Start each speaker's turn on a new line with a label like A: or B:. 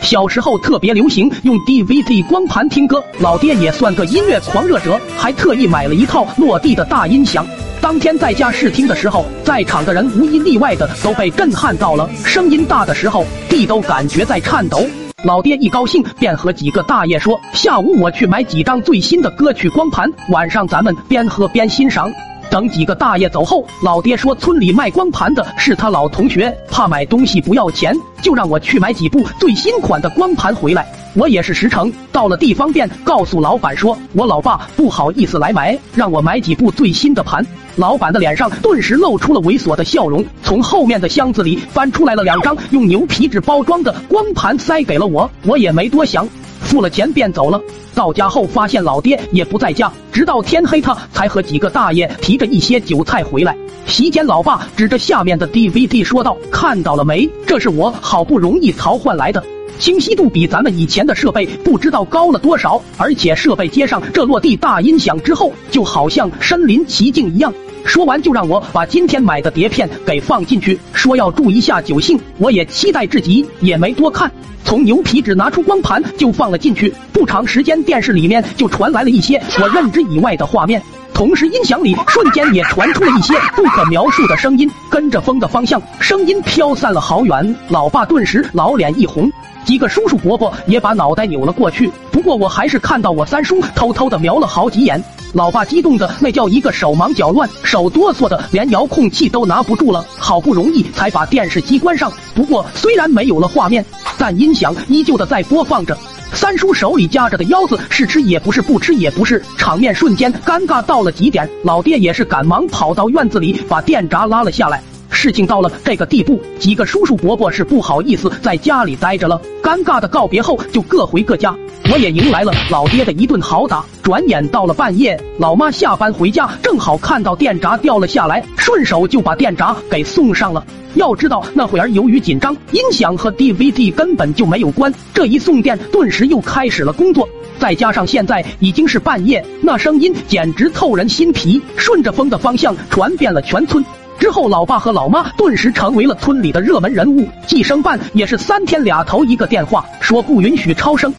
A: 小时候特别流行用 DVD 光盘听歌，老爹也算个音乐狂热者，还特意买了一套落地的大音响。当天在家试听的时候，在场的人无一例外的都被震撼到了，声音大的时候，地都感觉在颤抖。老爹一高兴，便和几个大爷说：“下午我去买几张最新的歌曲光盘，晚上咱们边喝边欣赏。”等几个大爷走后，老爹说村里卖光盘的是他老同学，怕买东西不要钱，就让我去买几部最新款的光盘回来。我也是实诚，到了地方便告诉老板说，我老爸不好意思来买，让我买几部最新的盘。老板的脸上顿时露出了猥琐的笑容，从后面的箱子里翻出来了两张用牛皮纸包装的光盘，塞给了我。我也没多想。付了钱便走了。到家后发现老爹也不在家，直到天黑他才和几个大爷提着一些酒菜回来。席间，老爸指着下面的 DVD 说道：“看到了没？这是我好不容易淘换来的，清晰度比咱们以前的设备不知道高了多少。而且设备接上这落地大音响之后，就好像身临其境一样。”说完就让我把今天买的碟片给放进去，说要注意下酒性。我也期待至极，也没多看。从牛皮纸拿出光盘就放了进去，不长时间电视里面就传来了一些我认知以外的画面，同时音响里瞬间也传出了一些不可描述的声音，跟着风的方向，声音飘散了好远。老爸顿时老脸一红，几个叔叔伯伯也把脑袋扭了过去。不过我还是看到我三叔偷偷的瞄了好几眼。老爸激动的那叫一个手忙脚乱，手哆嗦的连遥控器都拿不住了。好不容易才把电视机关上，不过虽然没有了画面。但音响依旧的在播放着，三叔手里夹着的腰子是吃也不是，不吃也不是，场面瞬间尴尬到了极点。老爹也是赶忙跑到院子里把电闸拉了下来。事情到了这个地步，几个叔叔伯伯是不好意思在家里待着了。尴尬的告别后，就各回各家。我也迎来了老爹的一顿好打。转眼到了半夜，老妈下班回家，正好看到电闸掉了下来，顺手就把电闸给送上了。要知道那会儿由于紧张，音响和 DVD 根本就没有关，这一送电，顿时又开始了工作。再加上现在已经是半夜，那声音简直透人心脾，顺着风的方向传遍了全村。之后，老爸和老妈顿时成为了村里的热门人物，计生办也是三天两头一个电话，说不允许超生。